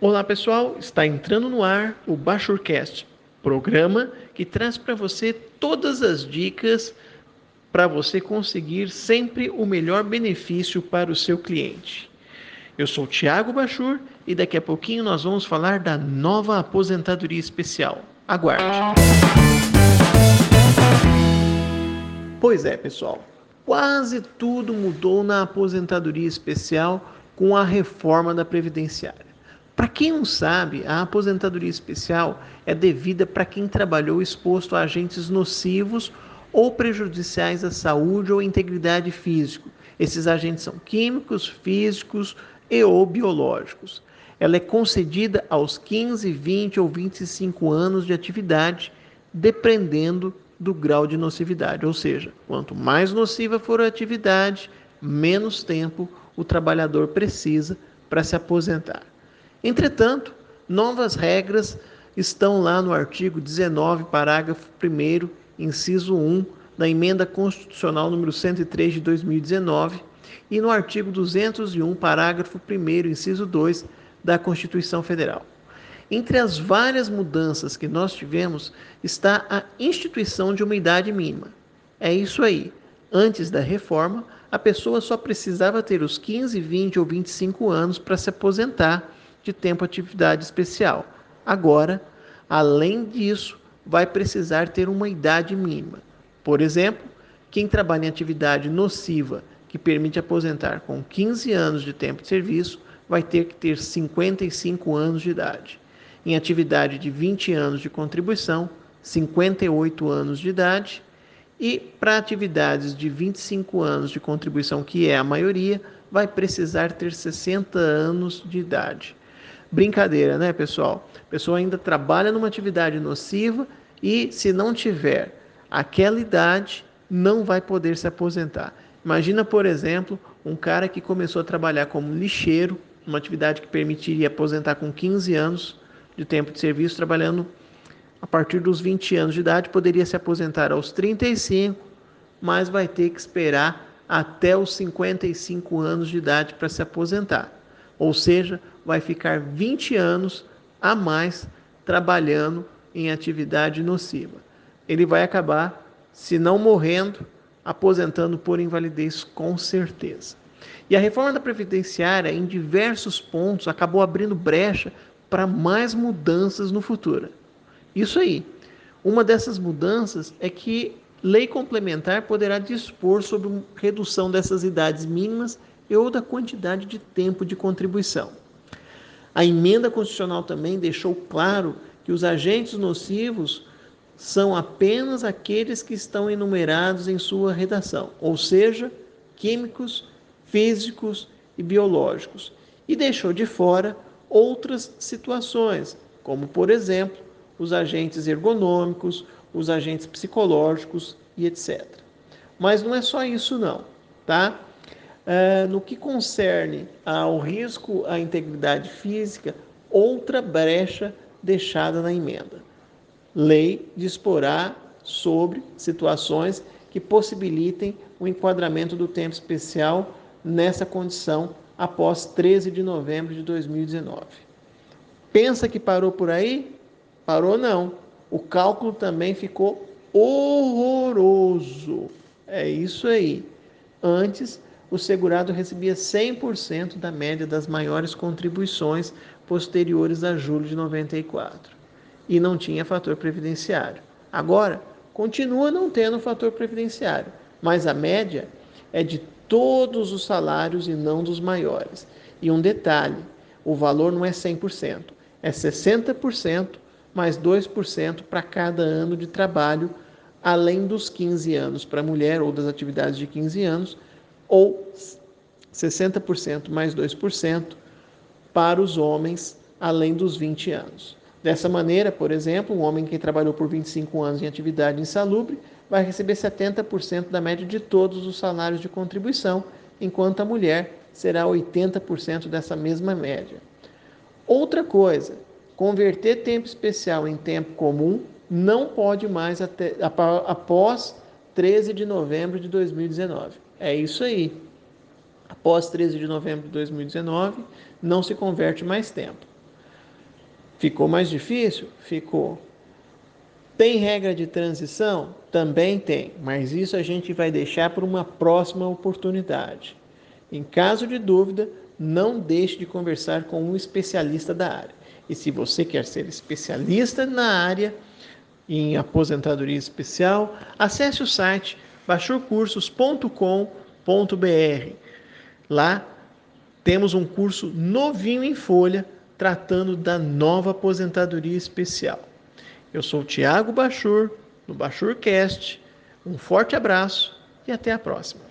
Olá pessoal, está entrando no ar o Bachurcast, programa que traz para você todas as dicas para você conseguir sempre o melhor benefício para o seu cliente. Eu sou o Thiago Bachur e daqui a pouquinho nós vamos falar da nova aposentadoria especial. Aguarde! Pois é, pessoal, quase tudo mudou na aposentadoria especial com a reforma da Previdenciária. Para quem não sabe, a aposentadoria especial é devida para quem trabalhou exposto a agentes nocivos ou prejudiciais à saúde ou integridade física. Esses agentes são químicos, físicos e ou biológicos. Ela é concedida aos 15, 20 ou 25 anos de atividade, dependendo do grau de nocividade. Ou seja, quanto mais nociva for a atividade, menos tempo o trabalhador precisa para se aposentar. Entretanto, novas regras estão lá no artigo 19, parágrafo 1, inciso 1 da Emenda Constitucional número 103 de 2019 e no artigo 201, parágrafo 1, inciso 2 da Constituição Federal. Entre as várias mudanças que nós tivemos está a instituição de uma idade mínima. É isso aí. Antes da reforma, a pessoa só precisava ter os 15, 20 ou 25 anos para se aposentar de tempo atividade especial. Agora, além disso, vai precisar ter uma idade mínima. Por exemplo, quem trabalha em atividade nociva que permite aposentar com 15 anos de tempo de serviço vai ter que ter 55 anos de idade. Em atividade de 20 anos de contribuição, 58 anos de idade. E para atividades de 25 anos de contribuição, que é a maioria, vai precisar ter 60 anos de idade. Brincadeira, né, pessoal? A pessoa ainda trabalha numa atividade nociva e, se não tiver aquela idade, não vai poder se aposentar. Imagina, por exemplo, um cara que começou a trabalhar como lixeiro, uma atividade que permitiria aposentar com 15 anos de tempo de serviço, trabalhando a partir dos 20 anos de idade, poderia se aposentar aos 35, mas vai ter que esperar até os 55 anos de idade para se aposentar. Ou seja, vai ficar 20 anos a mais trabalhando em atividade nociva. Ele vai acabar, se não morrendo, aposentando por invalidez com certeza. E a reforma da Previdenciária, em diversos pontos, acabou abrindo brecha para mais mudanças no futuro. Isso aí. Uma dessas mudanças é que lei complementar poderá dispor sobre redução dessas idades mínimas ou da quantidade de tempo de contribuição. A emenda constitucional também deixou claro que os agentes nocivos são apenas aqueles que estão enumerados em sua redação, ou seja, químicos, físicos e biológicos, e deixou de fora outras situações, como, por exemplo, os agentes ergonômicos, os agentes psicológicos e etc. Mas não é só isso, não, tá? Uh, no que concerne ao risco à integridade física, outra brecha deixada na emenda. Lei disporá sobre situações que possibilitem o enquadramento do tempo especial nessa condição após 13 de novembro de 2019. Pensa que parou por aí? Parou não. O cálculo também ficou horroroso. É isso aí. Antes o segurado recebia 100% da média das maiores contribuições posteriores a julho de 94 e não tinha fator previdenciário. Agora, continua não tendo fator previdenciário, mas a média é de todos os salários e não dos maiores. E um detalhe, o valor não é 100%, é 60% mais 2% para cada ano de trabalho, além dos 15 anos para a mulher ou das atividades de 15 anos ou 60% mais 2% para os homens além dos 20 anos. Dessa maneira, por exemplo, um homem que trabalhou por 25 anos em atividade insalubre vai receber 70% da média de todos os salários de contribuição, enquanto a mulher será 80% dessa mesma média. Outra coisa, converter tempo especial em tempo comum não pode mais até, após 13 de novembro de 2019. É isso aí. Após 13 de novembro de 2019, não se converte mais tempo. Ficou mais difícil? Ficou. Tem regra de transição? Também tem, mas isso a gente vai deixar para uma próxima oportunidade. Em caso de dúvida, não deixe de conversar com um especialista da área. E se você quer ser especialista na área em aposentadoria especial, acesse o site baixurcursos.com.br. Lá temos um curso novinho em folha tratando da nova aposentadoria especial. Eu sou o Tiago Bachur, no Bachurcast. Um forte abraço e até a próxima.